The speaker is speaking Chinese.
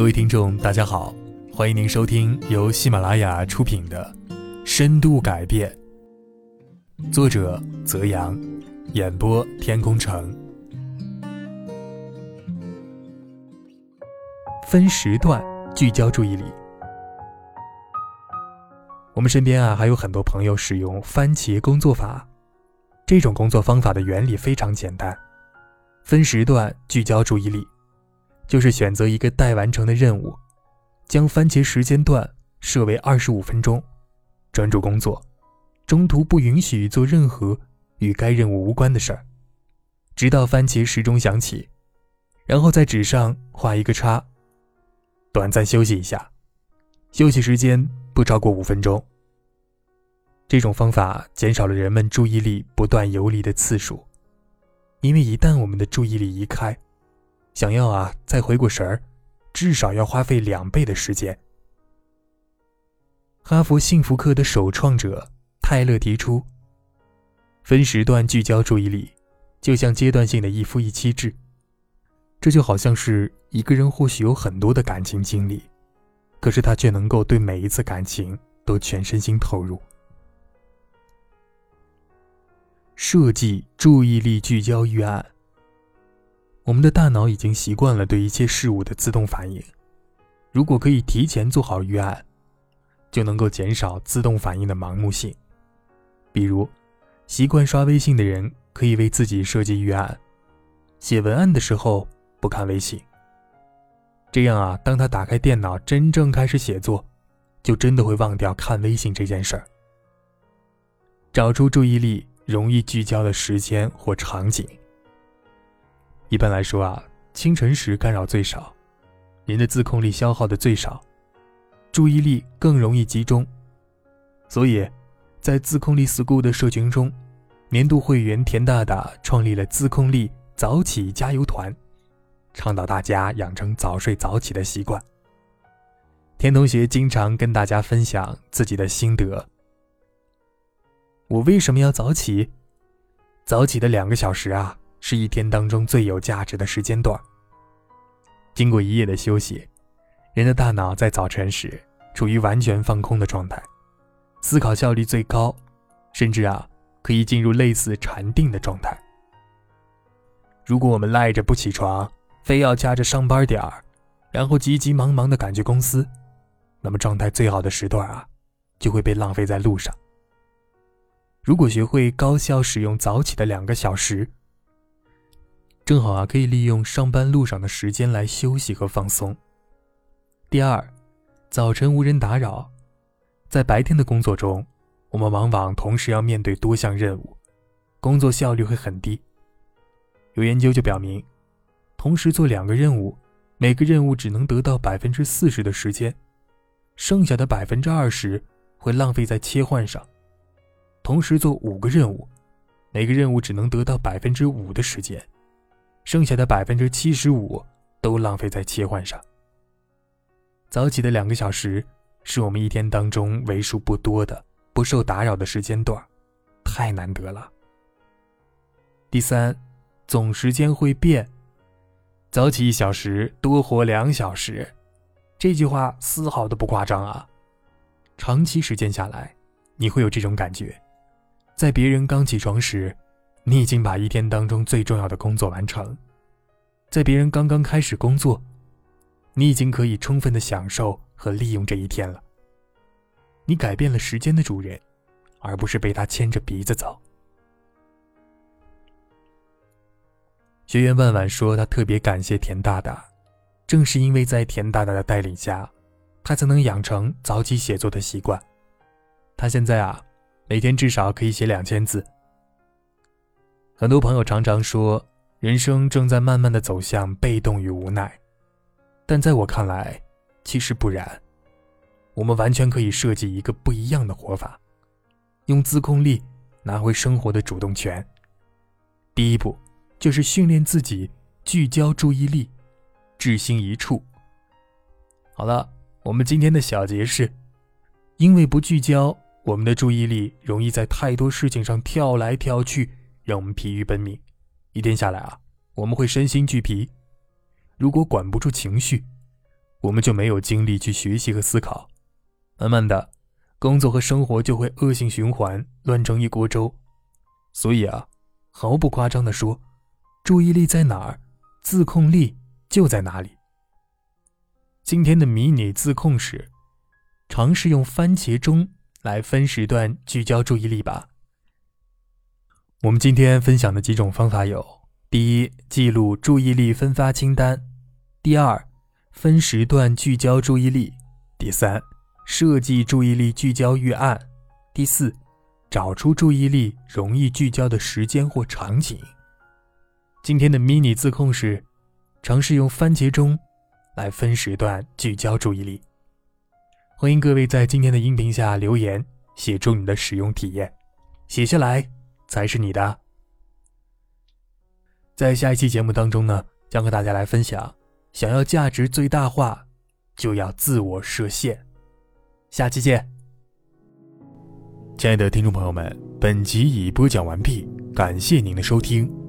各位听众，大家好，欢迎您收听由喜马拉雅出品的《深度改变》，作者泽阳，演播天空城。分时段聚焦注意力。我们身边啊，还有很多朋友使用番茄工作法。这种工作方法的原理非常简单，分时段聚焦注意力，就是选择一个待完成的任务，将番茄时间段设为二十五分钟，专注工作，中途不允许做任何与该任务无关的事儿，直到番茄时钟响起，然后在纸上画一个叉，短暂休息一下，休息时间不超过五分钟。这种方法减少了人们注意力不断游离的次数，因为一旦我们的注意力移开，想要啊再回过神儿，至少要花费两倍的时间。哈佛幸福课的首创者泰勒提出，分时段聚焦注意力，就像阶段性的一夫一妻制。这就好像是一个人或许有很多的感情经历，可是他却能够对每一次感情都全身心投入。设计注意力聚焦预案。我们的大脑已经习惯了对一切事物的自动反应，如果可以提前做好预案，就能够减少自动反应的盲目性。比如，习惯刷微信的人可以为自己设计预案，写文案的时候不看微信。这样啊，当他打开电脑真正开始写作，就真的会忘掉看微信这件事儿。找出注意力。容易聚焦的时间或场景。一般来说啊，清晨时干扰最少，人的自控力消耗的最少，注意力更容易集中。所以，在自控力 school 的社群中，年度会员田大大创立了自控力早起加油团，倡导大家养成早睡早起的习惯。田同学经常跟大家分享自己的心得。我为什么要早起？早起的两个小时啊，是一天当中最有价值的时间段。经过一夜的休息，人的大脑在早晨时处于完全放空的状态，思考效率最高，甚至啊可以进入类似禅定的状态。如果我们赖着不起床，非要掐着上班点儿，然后急急忙忙的赶去公司，那么状态最好的时段啊，就会被浪费在路上。如果学会高效使用早起的两个小时，正好啊，可以利用上班路上的时间来休息和放松。第二，早晨无人打扰，在白天的工作中，我们往往同时要面对多项任务，工作效率会很低。有研究就表明，同时做两个任务，每个任务只能得到百分之四十的时间，剩下的百分之二十会浪费在切换上。同时做五个任务，每个任务只能得到百分之五的时间，剩下的百分之七十五都浪费在切换上。早起的两个小时是我们一天当中为数不多的不受打扰的时间段，太难得了。第三，总时间会变，早起一小时多活两小时，这句话丝毫都不夸张啊！长期实践下来，你会有这种感觉。在别人刚起床时，你已经把一天当中最重要的工作完成；在别人刚刚开始工作，你已经可以充分的享受和利用这一天了。你改变了时间的主人，而不是被他牵着鼻子走。学员万万说，他特别感谢田大大，正是因为在田大大的带领下，他才能养成早起写作的习惯。他现在啊。每天至少可以写两千字。很多朋友常常说，人生正在慢慢的走向被动与无奈，但在我看来，其实不然。我们完全可以设计一个不一样的活法，用自控力拿回生活的主动权。第一步，就是训练自己聚焦注意力，置心一处。好了，我们今天的小结是：因为不聚焦。我们的注意力容易在太多事情上跳来跳去，让我们疲于奔命。一天下来啊，我们会身心俱疲。如果管不住情绪，我们就没有精力去学习和思考，慢慢的，工作和生活就会恶性循环，乱成一锅粥。所以啊，毫不夸张的说，注意力在哪儿，自控力就在哪里。今天的迷你自控是，尝试用番茄钟来分时段聚焦注意力吧。我们今天分享的几种方法有：第一，记录注意力分发清单；第二，分时段聚焦注意力；第三，设计注意力聚焦预案；第四。找出注意力容易聚焦的时间或场景。今天的 mini 自控是尝试用番茄钟来分时段聚焦注意力。欢迎各位在今天的音频下留言，写出你的使用体验，写下来才是你的。在下一期节目当中呢，将和大家来分享：想要价值最大化，就要自我设限。下期见。亲爱的听众朋友们，本集已播讲完毕，感谢您的收听。